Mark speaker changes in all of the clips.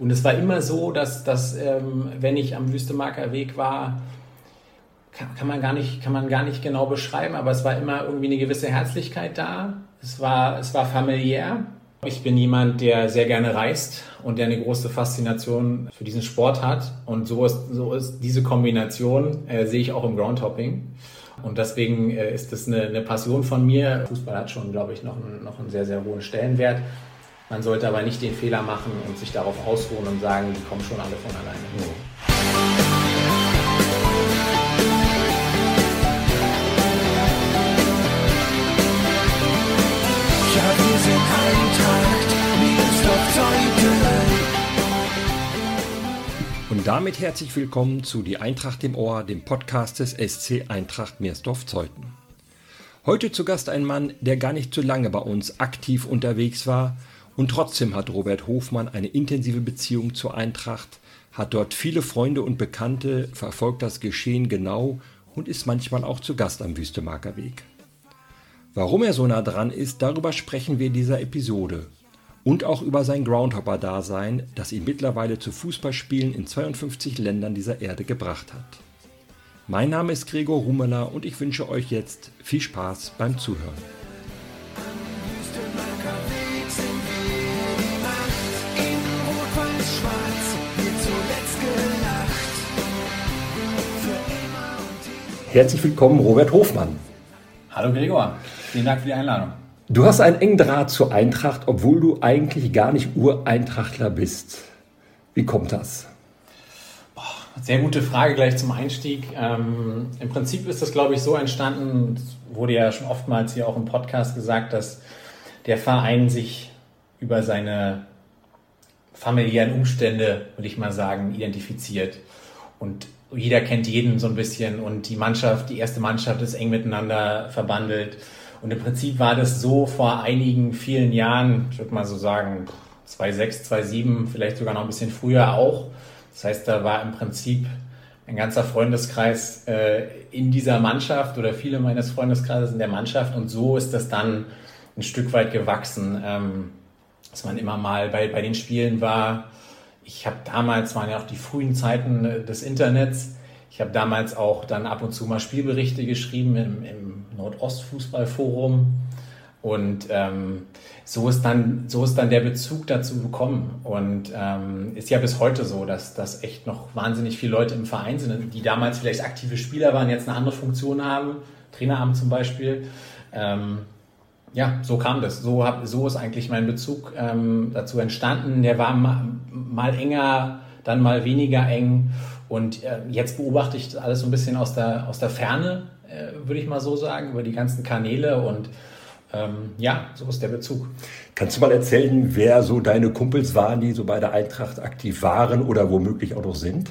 Speaker 1: Und es war immer so, dass, dass ähm, wenn ich am Wüstemarker Weg war, kann, kann, man gar nicht, kann man gar nicht genau beschreiben, aber es war immer irgendwie eine gewisse Herzlichkeit da. Es war, es war familiär. Ich bin jemand, der sehr gerne reist und der eine große Faszination für diesen Sport hat. Und so ist, so ist diese Kombination, äh, sehe ich auch im Groundhopping. Und deswegen äh, ist das eine, eine, Passion von mir. Fußball hat schon, glaube ich, noch einen, noch einen sehr, sehr hohen Stellenwert. Man sollte aber nicht den Fehler machen und sich darauf ausruhen und sagen, die kommen schon alle von alleine.
Speaker 2: Ja, Und damit herzlich willkommen zu Die Eintracht im Ohr, dem Podcast des SC Eintracht Meersdorf-Zeuthen. Heute zu Gast ein Mann, der gar nicht so lange bei uns aktiv unterwegs war, und trotzdem hat Robert Hofmann eine intensive Beziehung zur Eintracht, hat dort viele Freunde und Bekannte, verfolgt das Geschehen genau und ist manchmal auch zu Gast am Wüstemarker Weg. Warum er so nah dran ist, darüber sprechen wir in dieser Episode. Und auch über sein Groundhopper-Dasein, das ihn mittlerweile zu Fußballspielen in 52 Ländern dieser Erde gebracht hat. Mein Name ist Gregor Rummeler und ich wünsche euch jetzt viel Spaß beim Zuhören. Herzlich willkommen, Robert Hofmann.
Speaker 1: Hallo Gregor, vielen Dank für die Einladung.
Speaker 2: Du hast einen engen Draht zur Eintracht, obwohl du eigentlich gar nicht Ureintrachtler bist. Wie kommt das?
Speaker 1: Boah, sehr gute Frage gleich zum Einstieg. Ähm, Im Prinzip ist das, glaube ich, so entstanden, wurde ja schon oftmals hier auch im Podcast gesagt, dass der Verein sich über seine familiären Umstände, würde ich mal sagen, identifiziert. Und jeder kennt jeden so ein bisschen und die Mannschaft, die erste Mannschaft ist eng miteinander verbandelt. Und im Prinzip war das so vor einigen vielen Jahren, ich würde mal so sagen 2006, 2007, vielleicht sogar noch ein bisschen früher auch. Das heißt, da war im Prinzip ein ganzer Freundeskreis äh, in dieser Mannschaft oder viele meines Freundeskreises in der Mannschaft und so ist das dann ein Stück weit gewachsen, ähm, dass man immer mal bei, bei den Spielen war, ich habe damals, waren ja auch die frühen Zeiten äh, des Internets, ich habe damals auch dann ab und zu mal Spielberichte geschrieben im, im Nordostfußballforum. Und ähm, so, ist dann, so ist dann der Bezug dazu gekommen. Und ähm, ist ja bis heute so, dass, dass echt noch wahnsinnig viele Leute im Verein sind, die damals vielleicht aktive Spieler waren, jetzt eine andere Funktion haben, Traineramt zum Beispiel. Ähm, ja, so kam das. So, hab, so ist eigentlich mein Bezug ähm, dazu entstanden. Der war mal, mal, enger, dann mal weniger eng. Und äh, jetzt beobachte ich das alles so ein bisschen aus der, aus der Ferne, äh, würde ich mal so sagen, über die ganzen Kanäle. Und ähm, ja, so ist der Bezug.
Speaker 2: Kannst du mal erzählen, wer so deine Kumpels waren, die so bei der Eintracht aktiv waren oder womöglich auch noch sind?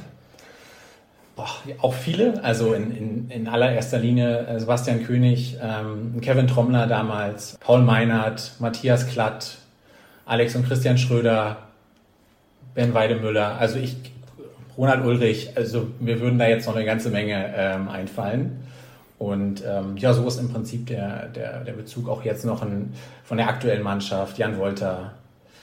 Speaker 1: Boah, auch viele, also in, in, in allererster Linie äh, Sebastian König, ähm, Kevin Trommler damals, Paul Meinert, Matthias Klatt, Alex und Christian Schröder, Ben Weidemüller, also ich, Ronald Ulrich, also mir würden da jetzt noch eine ganze Menge ähm, einfallen. Und ähm, ja, so ist im Prinzip der, der, der Bezug auch jetzt noch in, von der aktuellen Mannschaft. Jan Wolter,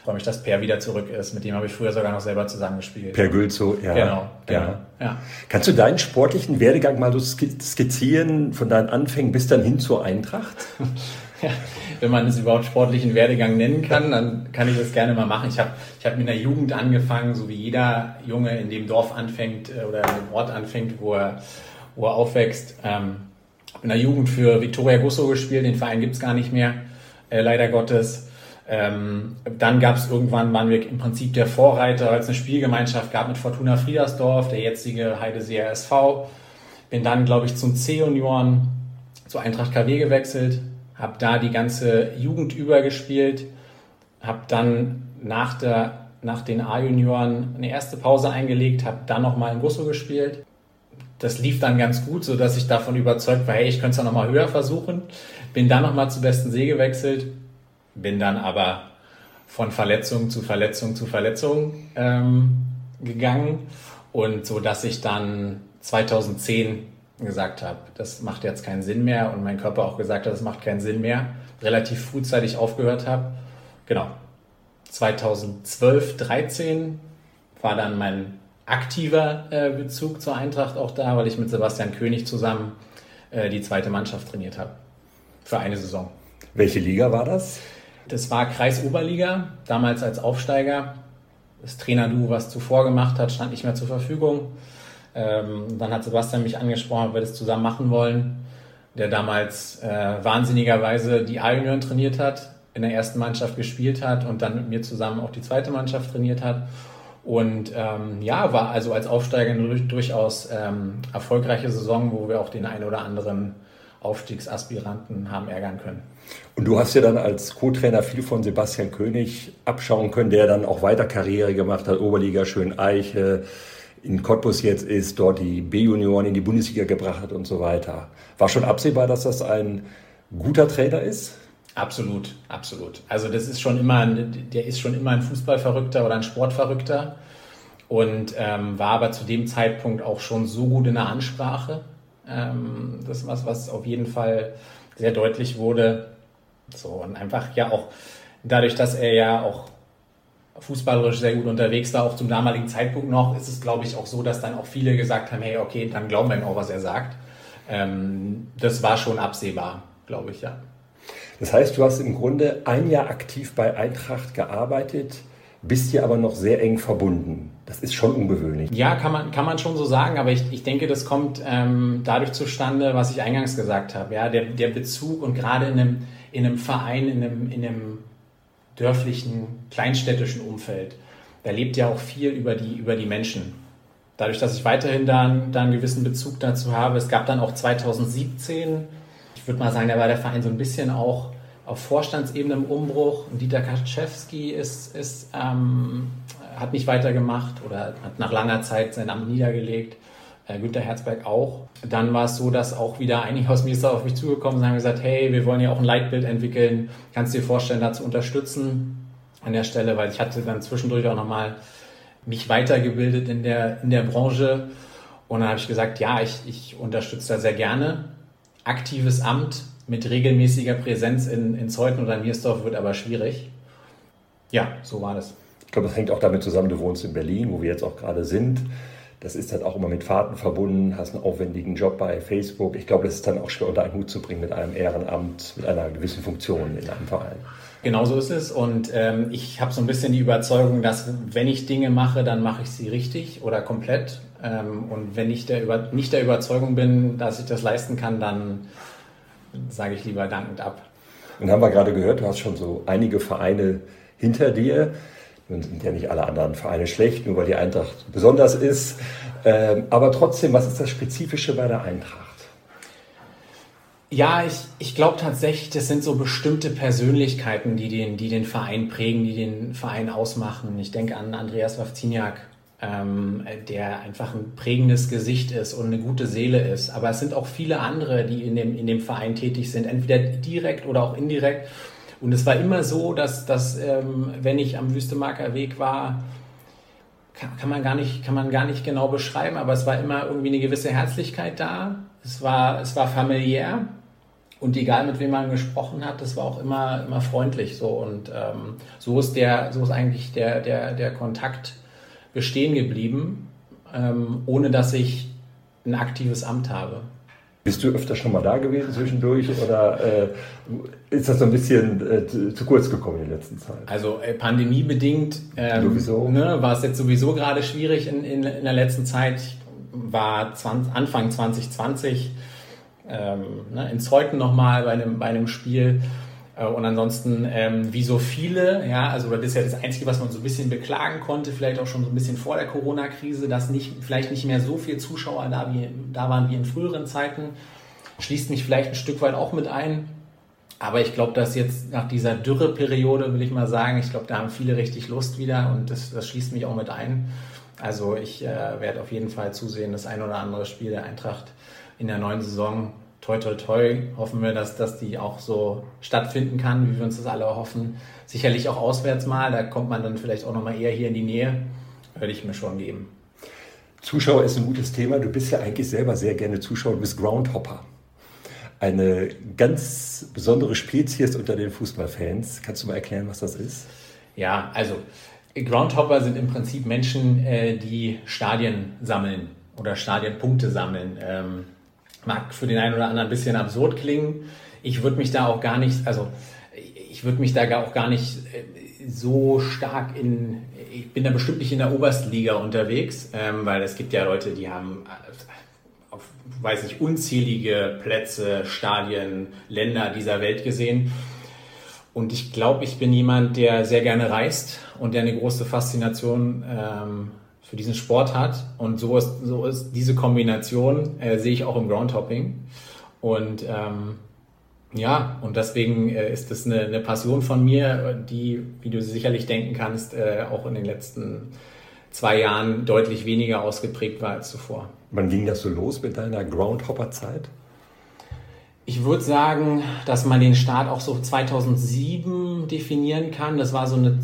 Speaker 1: freue mich, dass Per wieder zurück ist. Mit dem habe ich früher sogar noch selber zusammengespielt.
Speaker 2: Per Gülzo,
Speaker 1: ja. Genau, genau. Ja.
Speaker 2: ja. Kannst du deinen sportlichen Werdegang mal so skizzieren, von deinen Anfängen bis dann hin zur Eintracht?
Speaker 1: ja, wenn man es überhaupt sportlichen Werdegang nennen kann, dann kann ich das gerne mal machen. Ich habe ich hab mit der Jugend angefangen, so wie jeder Junge in dem Dorf anfängt äh, oder in dem Ort anfängt, wo er, wo er aufwächst. Ähm, in der Jugend für Viktoria Gusso gespielt, den Verein gibt es gar nicht mehr, äh, leider Gottes. Ähm, dann gab es irgendwann, waren wir im Prinzip der Vorreiter, als es eine Spielgemeinschaft gab mit Fortuna Friedersdorf, der jetzige Heideseer SV. Bin dann, glaube ich, zum C-Junioren zu Eintracht KW gewechselt, habe da die ganze Jugend über gespielt, habe dann nach, der, nach den A-Junioren eine erste Pause eingelegt, habe dann nochmal in Gusso gespielt. Das lief dann ganz gut, sodass ich davon überzeugt war, hey, ich könnte es ja nochmal höher versuchen. Bin dann nochmal zu Besten See gewechselt bin dann aber von Verletzung zu Verletzung zu Verletzung ähm, gegangen und so, dass ich dann 2010 gesagt habe, das macht jetzt keinen Sinn mehr und mein Körper auch gesagt hat, das macht keinen Sinn mehr, relativ frühzeitig aufgehört habe. Genau. 2012, 13 war dann mein aktiver äh, Bezug zur Eintracht auch da, weil ich mit Sebastian König zusammen äh, die zweite Mannschaft trainiert habe. Für eine Saison.
Speaker 2: Welche Liga war das?
Speaker 1: Das war Kreisoberliga, damals als Aufsteiger. Das Trainerduo, was zuvor gemacht hat, stand nicht mehr zur Verfügung. Ähm, dann hat Sebastian mich angesprochen, ob wir das zusammen machen wollen. Der damals äh, wahnsinnigerweise die A-Junioren trainiert hat, in der ersten Mannschaft gespielt hat und dann mit mir zusammen auch die zweite Mannschaft trainiert hat. Und ähm, ja, war also als Aufsteiger eine durchaus ähm, erfolgreiche Saison, wo wir auch den einen oder anderen Aufstiegsaspiranten haben ärgern können.
Speaker 2: Und du hast ja dann als Co-Trainer viel von Sebastian König abschauen können, der dann auch weiter Karriere gemacht hat, Oberliga Schöneiche, in Cottbus jetzt ist, dort die B-Junioren in die Bundesliga gebracht hat und so weiter. War schon absehbar, dass das ein guter Trainer ist?
Speaker 1: Absolut, absolut. Also das ist schon immer, ein, der ist schon immer ein Fußballverrückter oder ein Sportverrückter und ähm, war aber zu dem Zeitpunkt auch schon so gut in der Ansprache. Ähm, das ist was, was auf jeden Fall sehr deutlich wurde. So und einfach ja auch dadurch, dass er ja auch fußballerisch sehr gut unterwegs war, auch zum damaligen Zeitpunkt noch, ist es, glaube ich, auch so, dass dann auch viele gesagt haben, hey, okay, dann glauben wir ihm auch, was er sagt. Ähm, das war schon absehbar, glaube ich, ja.
Speaker 2: Das heißt, du hast im Grunde ein Jahr aktiv bei Eintracht gearbeitet, bist hier aber noch sehr eng verbunden. Das ist schon ungewöhnlich.
Speaker 1: Ja, kann man, kann man schon so sagen, aber ich, ich denke, das kommt ähm, dadurch zustande, was ich eingangs gesagt habe. Ja, der, der Bezug und gerade in einem, in einem Verein, in einem, in einem dörflichen, kleinstädtischen Umfeld. Da lebt ja auch viel über die, über die Menschen. Dadurch, dass ich weiterhin dann, dann einen gewissen Bezug dazu habe. Es gab dann auch 2017, ich würde mal sagen, da war der Verein so ein bisschen auch auf Vorstandsebene im Umbruch. Und Dieter Kaczewski ist, ist, ähm, hat nicht weitergemacht oder hat nach langer Zeit sein Amt niedergelegt äh, Günter Herzberg auch. Dann war es so, dass auch wieder einige Hausmeister auf mich zugekommen sind und haben gesagt, hey, wir wollen ja auch ein Leitbild entwickeln. Kannst du dir vorstellen, da zu unterstützen an der Stelle, weil ich hatte dann zwischendurch auch nochmal mich weitergebildet in der, in der Branche. Und dann habe ich gesagt, ja, ich, ich unterstütze da sehr gerne. Aktives Amt mit regelmäßiger Präsenz in, in Zeuthen oder Niersdorf wird aber schwierig. Ja, so war das.
Speaker 2: Ich glaube, das hängt auch damit zusammen, du wohnst in Berlin, wo wir jetzt auch gerade sind. Das ist dann auch immer mit Fahrten verbunden, hast einen aufwendigen Job bei Facebook. Ich glaube, das ist dann auch schwer unter einen Hut zu bringen mit einem Ehrenamt, mit einer gewissen Funktion in einem Verein.
Speaker 1: Genau so ist es. Und ähm, ich habe so ein bisschen die Überzeugung, dass wenn ich Dinge mache, dann mache ich sie richtig oder komplett. Ähm, und wenn ich der über, nicht der Überzeugung bin, dass ich das leisten kann, dann sage ich lieber dankend ab.
Speaker 2: Und haben wir gerade gehört, du hast schon so einige Vereine hinter dir. Nun sind ja nicht alle anderen Vereine schlecht, nur weil die Eintracht besonders ist. Ähm, aber trotzdem, was ist das Spezifische bei der Eintracht?
Speaker 1: Ja, ich, ich glaube tatsächlich, das sind so bestimmte Persönlichkeiten, die den, die den Verein prägen, die den Verein ausmachen. Ich denke an Andreas Wawziniak, ähm, der einfach ein prägendes Gesicht ist und eine gute Seele ist. Aber es sind auch viele andere, die in dem, in dem Verein tätig sind, entweder direkt oder auch indirekt. Und es war immer so, dass, dass ähm, wenn ich am Wüstemarker Weg war, kann, kann, man gar nicht, kann man gar nicht genau beschreiben, aber es war immer irgendwie eine gewisse Herzlichkeit da. Es war, es war familiär und egal mit wem man gesprochen hat, das war auch immer, immer freundlich so. Und ähm, so ist der, so ist eigentlich der, der, der Kontakt bestehen geblieben, ähm, ohne dass ich ein aktives Amt habe.
Speaker 2: Bist du öfter schon mal da gewesen zwischendurch oder äh, ist das so ein bisschen äh, zu, zu, kurz gekommen in der letzten Zeit?
Speaker 1: Also äh, pandemiebedingt ähm, ne, war es jetzt sowieso gerade schwierig in, in, in, der letzten Zeit. Ich war 20, Anfang 2020 ähm, ne, in Zeuthen nochmal bei einem, bei einem Spiel und ansonsten, ähm, wie so viele, ja, also das ist ja das Einzige, was man so ein bisschen beklagen konnte, vielleicht auch schon so ein bisschen vor der Corona-Krise, dass nicht, vielleicht nicht mehr so viele Zuschauer da, wie, da waren wie in früheren Zeiten. Schließt mich vielleicht ein Stück weit auch mit ein. Aber ich glaube, dass jetzt nach dieser Dürreperiode, will ich mal sagen, ich glaube, da haben viele richtig Lust wieder und das, das schließt mich auch mit ein. Also ich äh, werde auf jeden Fall zusehen, das ein oder andere Spiel der Eintracht in der neuen Saison toi, toi, toi, hoffen wir, dass, dass die auch so stattfinden kann, wie wir uns das alle hoffen. Sicherlich auch auswärts mal, da kommt man dann vielleicht auch nochmal eher hier in die Nähe. Würde ich mir schon geben.
Speaker 2: Zuschauer ist ein gutes Thema. Du bist ja eigentlich selber sehr gerne Zuschauer. Du bist Groundhopper. Eine ganz besondere Spezies unter den Fußballfans. Kannst du mal erklären, was das ist?
Speaker 1: Ja, also Groundhopper sind im Prinzip Menschen, äh, die Stadien sammeln oder Stadienpunkte sammeln. Mag für den einen oder anderen ein bisschen absurd klingen. Ich würde mich da auch gar nicht, also ich würde mich da auch gar nicht äh, so stark in, ich bin da bestimmt nicht in der Oberstliga unterwegs, ähm, weil es gibt ja Leute, die haben äh, auf, weiß ich, unzählige Plätze, Stadien, Länder dieser Welt gesehen. Und ich glaube, ich bin jemand, der sehr gerne reist und der eine große Faszination ähm, für diesen Sport hat. Und so ist, so ist diese Kombination, äh, sehe ich auch im Groundhopping. Und ähm, ja, und deswegen äh, ist das eine, eine, Passion von mir, die, wie du sicherlich denken kannst, äh, auch in den letzten zwei Jahren deutlich weniger ausgeprägt war als zuvor.
Speaker 2: Wann ging das so los mit deiner Groundhopper-Zeit?
Speaker 1: Ich würde sagen, dass man den Start auch so 2007 definieren kann. Das war so eine,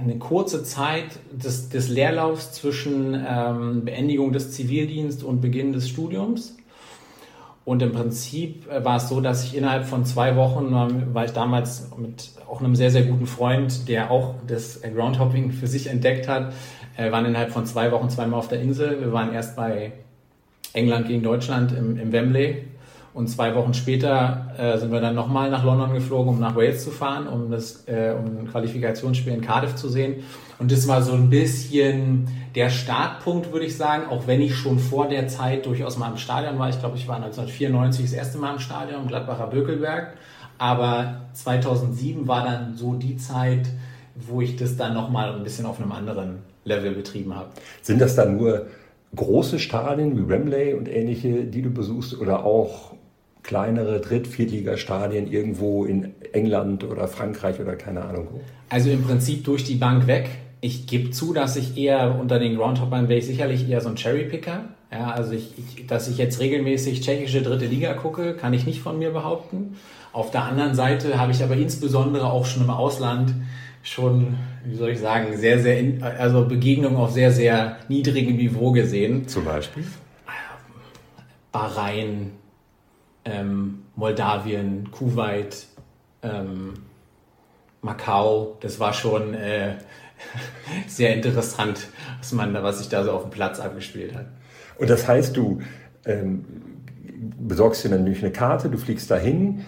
Speaker 1: eine kurze Zeit des, des Leerlaufs zwischen ähm, Beendigung des Zivildienstes und Beginn des Studiums. Und im Prinzip äh, war es so, dass ich innerhalb von zwei Wochen, ähm, weil ich damals mit auch einem sehr, sehr guten Freund, der auch das Groundhopping für sich entdeckt hat, äh, waren innerhalb von zwei Wochen zweimal auf der Insel. Wir waren erst bei England gegen Deutschland im, im Wembley und zwei Wochen später äh, sind wir dann nochmal nach London geflogen, um nach Wales zu fahren, um, das, äh, um ein Qualifikationsspiel in Cardiff zu sehen. Und das war so ein bisschen der Startpunkt, würde ich sagen, auch wenn ich schon vor der Zeit durchaus mal im Stadion war. Ich glaube, ich war 1994 das erste Mal im Stadion, Gladbacher Bökelberg. Aber 2007 war dann so die Zeit, wo ich das dann nochmal ein bisschen auf einem anderen Level betrieben habe.
Speaker 2: Sind das dann nur große Stadien wie Wembley und ähnliche, die du besuchst oder auch kleinere Dritt-, Viertligastadien irgendwo in England oder Frankreich oder keine Ahnung wo?
Speaker 1: Also im Prinzip durch die Bank weg. Ich gebe zu, dass ich eher unter den Groundhoppern wäre ich sicherlich eher so ein Cherrypicker. Ja, also ich, ich, dass ich jetzt regelmäßig tschechische dritte Liga gucke, kann ich nicht von mir behaupten. Auf der anderen Seite habe ich aber insbesondere auch schon im Ausland schon, wie soll ich sagen, sehr, sehr, in, also Begegnungen auf sehr, sehr niedrigem Niveau gesehen.
Speaker 2: Zum Beispiel?
Speaker 1: Bahrain, ähm, Moldawien, Kuwait, ähm, Macau. Das war schon äh, sehr interessant, was man was sich da so auf dem Platz abgespielt hat.
Speaker 2: Und das heißt, du ähm, besorgst dir natürlich eine Karte, du fliegst dahin.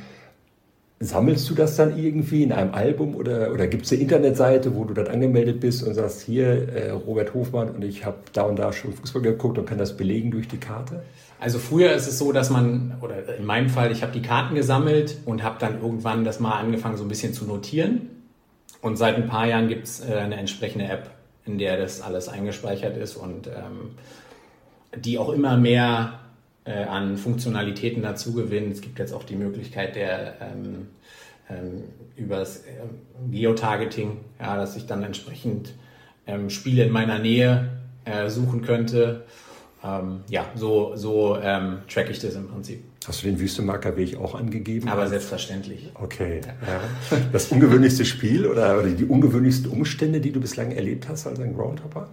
Speaker 2: Sammelst du das dann irgendwie in einem Album oder, oder gibt es eine Internetseite, wo du dann angemeldet bist und sagst, hier, äh, Robert Hofmann und ich habe da und da schon Fußball geguckt und kann das belegen durch die Karte?
Speaker 1: Also früher ist es so, dass man, oder in meinem Fall, ich habe die Karten gesammelt und habe dann irgendwann das mal angefangen, so ein bisschen zu notieren. Und seit ein paar Jahren gibt es äh, eine entsprechende App, in der das alles eingespeichert ist und ähm, die auch immer mehr äh, an Funktionalitäten dazu gewinnt. Es gibt jetzt auch die Möglichkeit der ähm, ähm, über das äh, Geotargeting, ja, dass ich dann entsprechend ähm, Spiele in meiner Nähe äh, suchen könnte ähm, ja, so, so ähm, track ich das im Prinzip.
Speaker 2: Hast du den Wüstemarkerweg auch angegeben?
Speaker 1: Aber selbstverständlich.
Speaker 2: Okay. Ja. Das ungewöhnlichste Spiel oder, oder die ungewöhnlichsten Umstände, die du bislang erlebt hast als ein Groundhopper?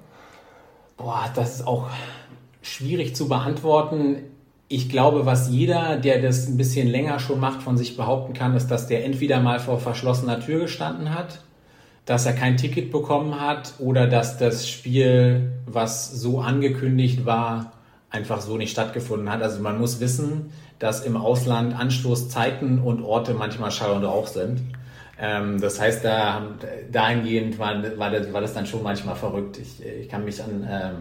Speaker 1: Boah, das ist auch schwierig zu beantworten. Ich glaube, was jeder, der das ein bisschen länger schon macht, von sich behaupten kann, ist, dass der entweder mal vor verschlossener Tür gestanden hat dass er kein Ticket bekommen hat oder dass das Spiel, was so angekündigt war, einfach so nicht stattgefunden hat. Also man muss wissen, dass im Ausland Anstoßzeiten und Orte manchmal Schall und Rauch sind. Ähm, das heißt, da, dahingehend war, war, das, dann schon manchmal verrückt. Ich, ich kann mich an, ähm,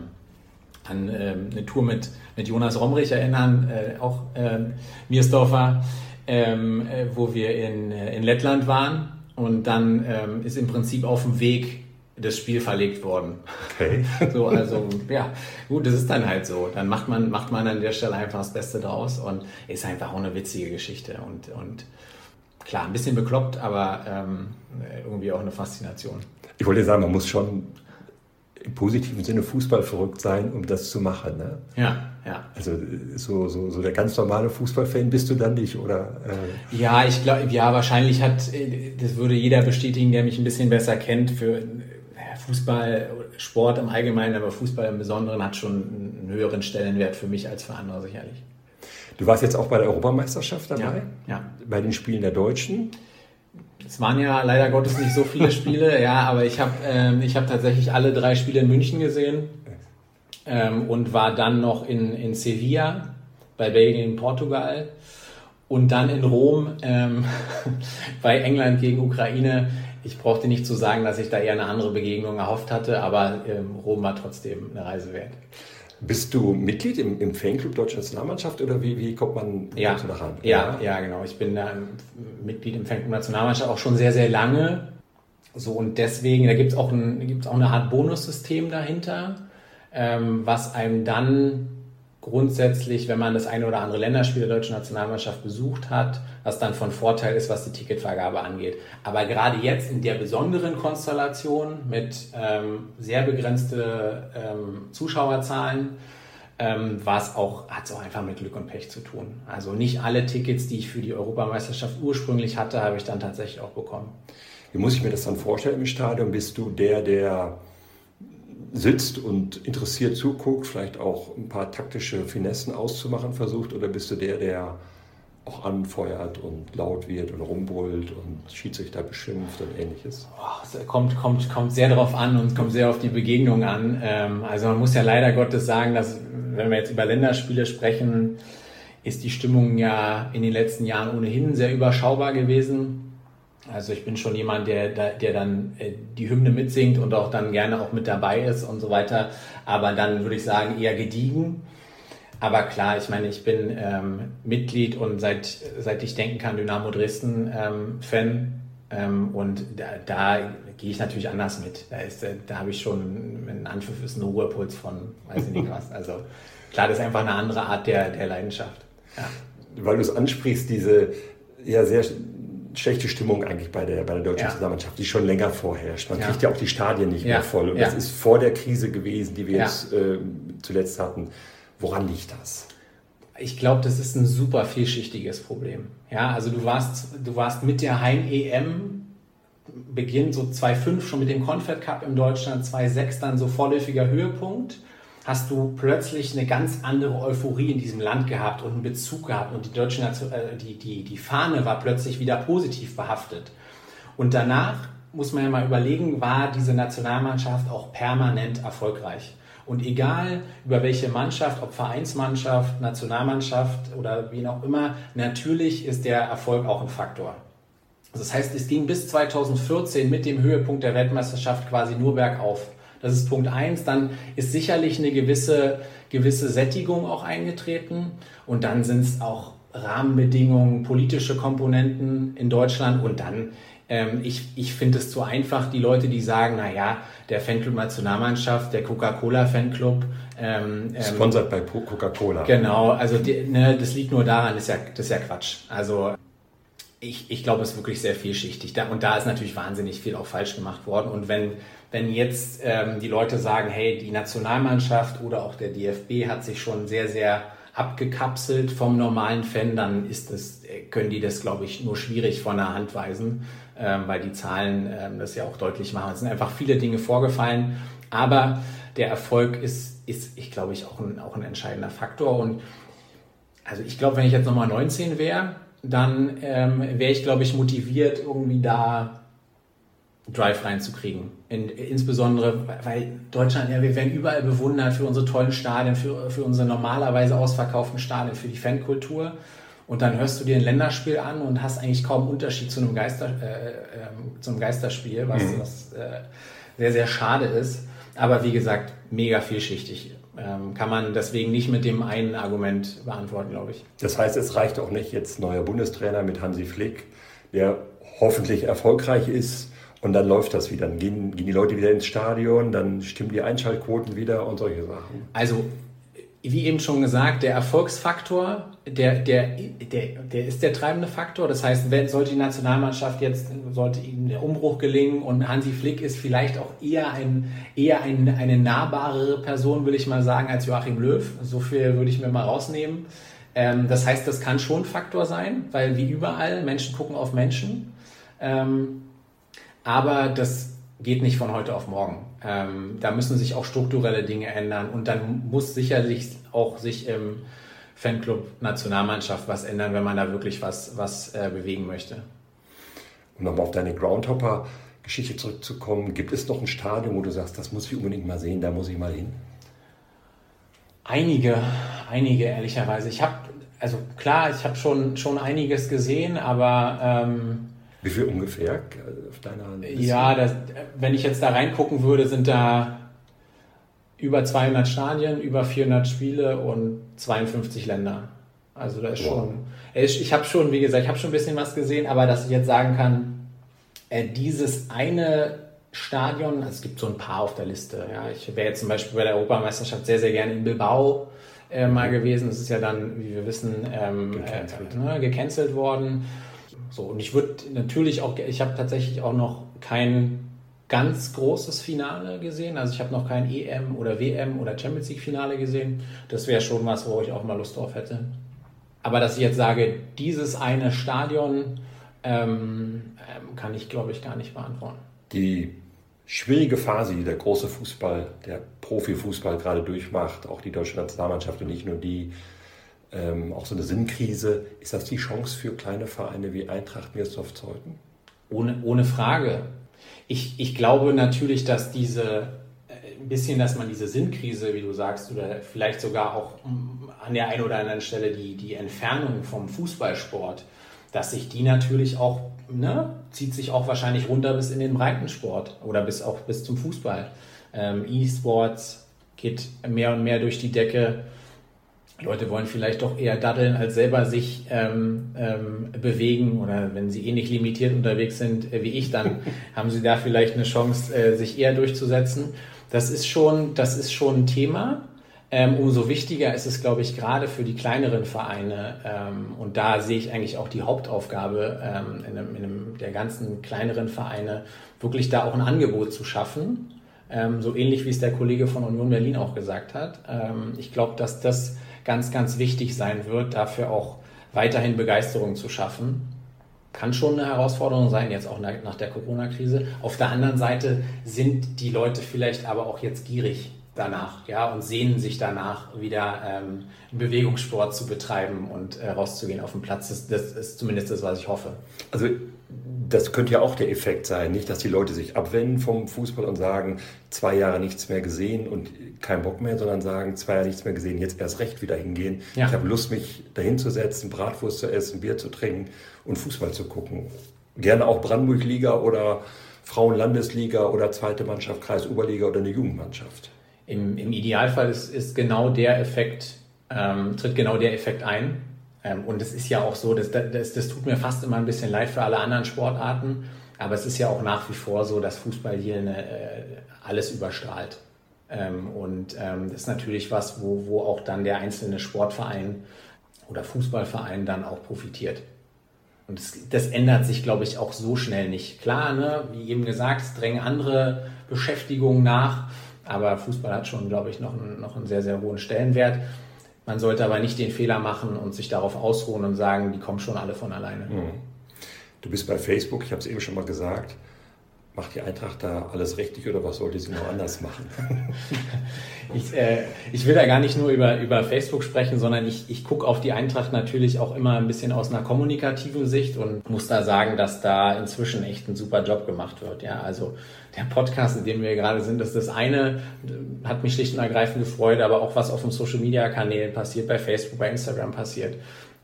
Speaker 1: an ähm, eine Tour mit, mit Jonas Romrich erinnern, äh, auch ähm, Miersdorfer, ähm, äh, wo wir in, äh, in Lettland waren und dann ähm, ist im Prinzip auf dem Weg das Spiel verlegt worden.
Speaker 2: Okay.
Speaker 1: so, also ja, gut, das ist dann halt so. Dann macht man, macht man an der Stelle einfach das Beste draus und ist einfach auch eine witzige Geschichte und, und klar, ein bisschen bekloppt, aber ähm, irgendwie auch eine Faszination.
Speaker 2: Ich wollte sagen, man muss schon im positiven Sinne Fußball verrückt sein, um das zu machen. Ne?
Speaker 1: Ja, ja.
Speaker 2: Also so, so, so der ganz normale Fußballfan bist du dann nicht, oder?
Speaker 1: Äh? Ja, ich glaube, ja, wahrscheinlich hat, das würde jeder bestätigen, der mich ein bisschen besser kennt, für Fußball, Sport im Allgemeinen, aber Fußball im Besonderen hat schon einen höheren Stellenwert für mich als für andere sicherlich.
Speaker 2: Du warst jetzt auch bei der Europameisterschaft dabei?
Speaker 1: Ja. ja.
Speaker 2: Bei den Spielen der Deutschen?
Speaker 1: Es waren ja leider Gottes nicht so viele Spiele, ja, aber ich habe ähm, hab tatsächlich alle drei Spiele in München gesehen ähm, und war dann noch in, in Sevilla, bei Belgien, Portugal und dann in Rom ähm, bei England gegen Ukraine. Ich brauchte nicht zu sagen, dass ich da eher eine andere Begegnung erhofft hatte, aber ähm, Rom war trotzdem eine Reise wert.
Speaker 2: Bist du Mitglied im, im Fanclub Deutsche Nationalmannschaft oder wie, wie kommt man
Speaker 1: ja, dazu ran? Ja, ja, genau. Ich bin da Mitglied im Fanclub Nationalmannschaft auch schon sehr, sehr lange. So und deswegen, da gibt es auch, ein, auch eine Art Bonussystem dahinter, ähm, was einem dann grundsätzlich, wenn man das eine oder andere Länderspiel der deutschen Nationalmannschaft besucht hat, was dann von Vorteil ist, was die Ticketvergabe angeht. Aber gerade jetzt in der besonderen Konstellation mit ähm, sehr begrenzte ähm, Zuschauerzahlen, ähm, auch, hat es auch einfach mit Glück und Pech zu tun. Also nicht alle Tickets, die ich für die Europameisterschaft ursprünglich hatte, habe ich dann tatsächlich auch bekommen.
Speaker 2: Wie muss ich mir das dann vorstellen im Stadion? Bist du der, der sitzt und interessiert zuguckt, vielleicht auch ein paar taktische Finessen auszumachen versucht, oder bist du der, der auch anfeuert und laut wird und rumbrüllt und Schiedsrichter beschimpft und ähnliches?
Speaker 1: es kommt, kommt, kommt sehr darauf an und kommt sehr auf die Begegnung an. Ähm, also man muss ja leider Gottes sagen, dass wenn wir jetzt über Länderspiele sprechen, ist die Stimmung ja in den letzten Jahren ohnehin sehr überschaubar gewesen. Also ich bin schon jemand, der, der dann äh, die Hymne mitsingt und auch dann gerne auch mit dabei ist und so weiter. Aber dann würde ich sagen eher gediegen. Aber klar, ich meine, ich bin ähm, Mitglied und seit, seit ich denken kann, Dynamo Dresden ähm. Ähm, und da, da gehe ich natürlich anders mit. Da, äh, da habe ich schon einen Anpfiff ist ein Ruhepuls von, weiß ich nicht was. Also klar, das ist einfach eine andere Art der, der Leidenschaft. Ja.
Speaker 2: Weil du es ansprichst, diese ja sehr schlechte Stimmung eigentlich bei der, bei der deutschen ja. Zusammenarbeit, die schon länger vorherrscht. Man ja. kriegt ja auch die Stadien nicht mehr voll. Und das ist vor der Krise gewesen, die wir jetzt äh, zuletzt hatten. Woran liegt das?
Speaker 1: Ich glaube, das ist ein super vielschichtiges Problem. Ja, also du warst, du warst mit der Heim-EM beginnt so 2,5 schon mit dem Confed Cup in Deutschland, 2,6 dann so vorläufiger Höhepunkt hast du plötzlich eine ganz andere Euphorie in diesem Land gehabt und einen Bezug gehabt und die deutsche Nation, äh, die, die, die Fahne war plötzlich wieder positiv behaftet. Und danach muss man ja mal überlegen, war diese Nationalmannschaft auch permanent erfolgreich. Und egal über welche Mannschaft, ob Vereinsmannschaft, Nationalmannschaft oder wie auch immer, natürlich ist der Erfolg auch ein Faktor. Das heißt, es ging bis 2014 mit dem Höhepunkt der Weltmeisterschaft quasi nur bergauf. Das ist Punkt eins. Dann ist sicherlich eine gewisse, gewisse Sättigung auch eingetreten. Und dann sind es auch Rahmenbedingungen, politische Komponenten in Deutschland. Und dann, ähm, ich, ich finde es zu einfach, die Leute, die sagen, na ja, der Fanclub Nationalmannschaft, der Coca-Cola Fanclub.
Speaker 2: Ähm, ähm, Sponsert bei Coca-Cola.
Speaker 1: Genau, also die, ne, das liegt nur daran, das ist ja, das ist ja Quatsch. Also ich, ich glaube, es ist wirklich sehr vielschichtig. Da, und da ist natürlich wahnsinnig viel auch falsch gemacht worden. Und wenn, wenn jetzt ähm, die Leute sagen, hey, die Nationalmannschaft oder auch der DFB hat sich schon sehr, sehr abgekapselt vom normalen Fan, dann ist das, können die das, glaube ich, nur schwierig von der Hand weisen, ähm, weil die Zahlen ähm, das ja auch deutlich machen. Es sind einfach viele Dinge vorgefallen, aber der Erfolg ist, ist ich glaube ich, auch ein, auch ein entscheidender Faktor. Und also ich glaube, wenn ich jetzt nochmal 19 wäre, dann ähm, wäre ich, glaube ich, motiviert, irgendwie da Drive reinzukriegen. In, insbesondere, weil Deutschland, ja, wir werden überall bewundert für unsere tollen Stadien, für, für unsere normalerweise ausverkauften Stadien, für die Fankultur. Und dann hörst du dir ein Länderspiel an und hast eigentlich kaum Unterschied zu einem, Geister, äh, äh, zu einem Geisterspiel, was, mhm. was äh, sehr, sehr schade ist. Aber wie gesagt, mega vielschichtig. Ähm, kann man deswegen nicht mit dem einen Argument beantworten, glaube ich.
Speaker 2: Das heißt, es reicht auch nicht jetzt neuer Bundestrainer mit Hansi Flick, der hoffentlich erfolgreich ist und dann läuft das wieder. Dann gehen, gehen die Leute wieder ins Stadion, dann stimmen die Einschaltquoten wieder und solche Sachen.
Speaker 1: Also wie eben schon gesagt, der Erfolgsfaktor, der, der, der, der ist der treibende Faktor. Das heißt, wenn, sollte die Nationalmannschaft jetzt, sollte ihnen der Umbruch gelingen und Hansi Flick ist vielleicht auch eher, ein, eher ein, eine nahbarere Person, will ich mal sagen, als Joachim Löw. So viel würde ich mir mal rausnehmen. Ähm, das heißt, das kann schon ein Faktor sein, weil wie überall, Menschen gucken auf Menschen. Ähm, aber das geht nicht von heute auf morgen. Ähm, da müssen sich auch strukturelle Dinge ändern und dann muss sicherlich auch sich im Fanclub Nationalmannschaft was ändern, wenn man da wirklich was, was äh, bewegen möchte.
Speaker 2: Um nochmal auf deine Groundhopper-Geschichte zurückzukommen, gibt es noch ein Stadion, wo du sagst, das muss ich unbedingt mal sehen, da muss ich mal hin?
Speaker 1: Einige, einige ehrlicherweise. Ich habe, also klar, ich habe schon, schon einiges gesehen, aber... Ähm,
Speaker 2: Wie viel ungefähr auf deiner
Speaker 1: Liste? Ja, das, wenn ich jetzt da reingucken würde, sind da über 200 Stadien, über 400 Spiele und 52 Länder. Also da ist wow. schon, ich habe schon, wie gesagt, ich habe schon ein bisschen was gesehen, aber dass ich jetzt sagen kann, äh, dieses eine Stadion, also es gibt so ein paar auf der Liste. Ja. Ich wäre jetzt zum Beispiel bei der Europameisterschaft sehr, sehr gerne in Bilbao äh, mal gewesen. Das ist ja dann, wie wir wissen, ähm, gecancelt. Äh, ne, gecancelt worden. So, und ich würde natürlich auch, ich habe tatsächlich auch noch kein ganz großes Finale gesehen. Also ich habe noch kein EM oder WM oder Champions League Finale gesehen. Das wäre schon was, wo ich auch mal Lust drauf hätte. Aber dass ich jetzt sage, dieses eine Stadion ähm, ähm, kann ich, glaube ich, gar nicht beantworten.
Speaker 2: Die schwierige Phase, die der große Fußball, der Profifußball gerade durchmacht, auch die deutsche Nationalmannschaft und nicht nur die, ähm, auch so eine Sinnkrise, ist das die Chance für kleine Vereine wie Eintracht Meersdorf-Zeuthen?
Speaker 1: Ohne, ohne Frage. Ich, ich glaube natürlich, dass diese äh, ein bisschen, dass man diese Sinnkrise, wie du sagst, oder vielleicht sogar auch mm, an der einen oder anderen Stelle die, die Entfernung vom Fußballsport, dass sich die natürlich auch, ne, zieht sich auch wahrscheinlich runter bis in den Breitensport oder bis auch bis zum Fußball. Ähm, E-Sports geht mehr und mehr durch die Decke. Leute wollen vielleicht doch eher daddeln, als selber sich ähm, ähm, bewegen oder wenn sie ähnlich eh limitiert unterwegs sind äh, wie ich, dann haben sie da vielleicht eine Chance, äh, sich eher durchzusetzen. Das ist schon, das ist schon ein Thema. Ähm, umso wichtiger ist es, glaube ich, gerade für die kleineren Vereine. Ähm, und da sehe ich eigentlich auch die Hauptaufgabe ähm, in, einem, in einem der ganzen kleineren Vereine, wirklich da auch ein Angebot zu schaffen. Ähm, so ähnlich wie es der Kollege von Union Berlin auch gesagt hat. Ähm, ich glaube, dass das ganz, ganz wichtig sein wird, dafür auch weiterhin Begeisterung zu schaffen. Kann schon eine Herausforderung sein, jetzt auch nach der Corona-Krise. Auf der anderen Seite sind die Leute vielleicht aber auch jetzt gierig danach, ja, und sehnen sich danach, wieder ähm, Bewegungssport zu betreiben und äh, rauszugehen auf den Platz. Das, das, ist zumindest das, was ich hoffe.
Speaker 2: Also das könnte ja auch der Effekt sein, nicht, dass die Leute sich abwenden vom Fußball und sagen, zwei Jahre nichts mehr gesehen und kein Bock mehr, sondern sagen, zwei Jahre nichts mehr gesehen, jetzt erst recht wieder hingehen. Ja. Ich habe Lust, mich dahin zu setzen, Bratwurst zu essen, Bier zu trinken und Fußball zu gucken. Gerne auch Brandenburg-Liga oder Frauenlandesliga oder zweite Mannschaft, Kreis-Oberliga oder eine Jugendmannschaft.
Speaker 1: Im, im Idealfall ist, ist genau der Effekt, ähm, tritt genau der Effekt ein, und es ist ja auch so, dass, das, das tut mir fast immer ein bisschen leid für alle anderen Sportarten. Aber es ist ja auch nach wie vor so, dass Fußball hier eine, äh, alles überstrahlt. Ähm, und ähm, das ist natürlich was, wo, wo auch dann der einzelne Sportverein oder Fußballverein dann auch profitiert. Und das, das ändert sich, glaube ich, auch so schnell nicht. Klar, ne, wie eben gesagt, es drängen andere Beschäftigungen nach, aber Fußball hat schon, glaube ich, noch noch einen sehr, sehr hohen Stellenwert. Man sollte aber nicht den Fehler machen und sich darauf ausruhen und sagen, die kommen schon alle von alleine. Mhm.
Speaker 2: Du bist bei Facebook, ich habe es eben schon mal gesagt. Macht die Eintracht da alles richtig oder was sollte sie noch anders machen?
Speaker 1: ich, äh, ich will da gar nicht nur über, über Facebook sprechen, sondern ich, ich gucke auf die Eintracht natürlich auch immer ein bisschen aus einer kommunikativen Sicht und muss da sagen, dass da inzwischen echt ein super Job gemacht wird. Ja, also der Podcast, in dem wir gerade sind, ist das eine, hat mich schlicht und ergreifend gefreut, aber auch was auf den Social Media Kanälen passiert, bei Facebook, bei Instagram passiert,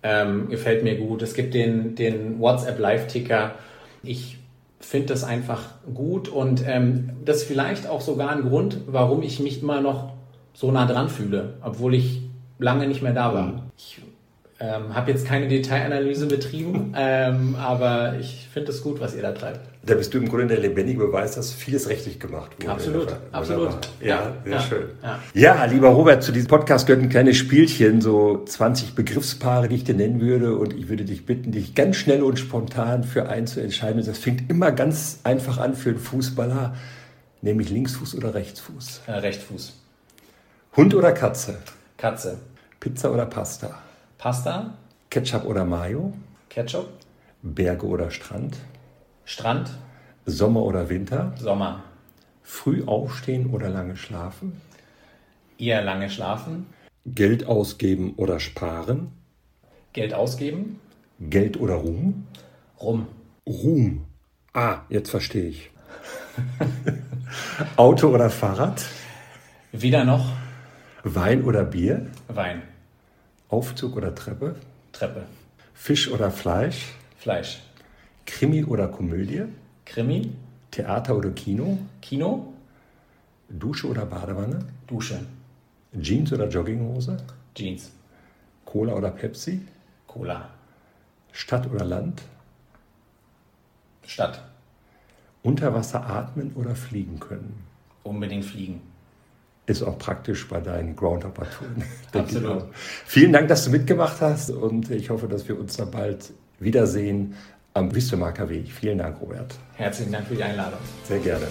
Speaker 1: ähm, gefällt mir gut. Es gibt den, den WhatsApp Live-Ticker. Ich finde das einfach gut und ähm, das ist vielleicht auch sogar ein Grund, warum ich mich immer noch so nah dran fühle, obwohl ich lange nicht mehr da war. Mhm. Ich ähm, habe jetzt keine Detailanalyse betrieben, ähm, aber ich finde es gut, was ihr da treibt.
Speaker 2: Da bist du im Grunde der lebendige Beweis, dass vieles richtig gemacht
Speaker 1: wurde. Absolut, absolut.
Speaker 2: Ja, ja, sehr ja, schön. Ja. ja. lieber Robert, zu diesem Podcast gehört ein kleines Spielchen, so 20 Begriffspaare, die ich dir nennen würde. Und ich würde dich bitten, dich ganz schnell und spontan für einen zu entscheiden. Das fängt immer ganz einfach an für einen Fußballer, nämlich Linksfuß oder Rechtsfuß.
Speaker 1: Äh, Rechtsfuß.
Speaker 2: Hund oder Katze?
Speaker 1: Katze.
Speaker 2: Pizza oder Pasta?
Speaker 1: Pasta.
Speaker 2: Ketchup oder Mayo?
Speaker 1: Ketchup.
Speaker 2: Berge oder Strand?
Speaker 1: Strand.
Speaker 2: Sommer oder Winter?
Speaker 1: Sommer.
Speaker 2: Früh aufstehen oder lange schlafen?
Speaker 1: Eher lange schlafen.
Speaker 2: Geld ausgeben oder sparen?
Speaker 1: Geld ausgeben.
Speaker 2: Geld oder Ruhm?
Speaker 1: Rum.
Speaker 2: Ruhm. Ah, jetzt verstehe ich. Auto oder Fahrrad?
Speaker 1: Weder noch.
Speaker 2: Wein oder Bier?
Speaker 1: Wein.
Speaker 2: Aufzug oder Treppe?
Speaker 1: Treppe.
Speaker 2: Fisch oder Fleisch?
Speaker 1: Fleisch.
Speaker 2: Krimi oder Komödie?
Speaker 1: Krimi.
Speaker 2: Theater oder Kino?
Speaker 1: Kino.
Speaker 2: Dusche oder Badewanne?
Speaker 1: Dusche.
Speaker 2: Jeans oder Jogginghose?
Speaker 1: Jeans.
Speaker 2: Cola oder Pepsi?
Speaker 1: Cola.
Speaker 2: Stadt oder Land?
Speaker 1: Stadt.
Speaker 2: Unter Wasser atmen oder fliegen können?
Speaker 1: Unbedingt fliegen.
Speaker 2: Ist auch praktisch bei deinen Groundhopper-Touren.
Speaker 1: Absolut.
Speaker 2: Vielen Dank, dass du mitgemacht hast und ich hoffe, dass wir uns dann bald wiedersehen am Wüstemarker Weg. Vielen Dank, Robert.
Speaker 1: Herzlichen Dank für die Einladung.
Speaker 2: Sehr gerne.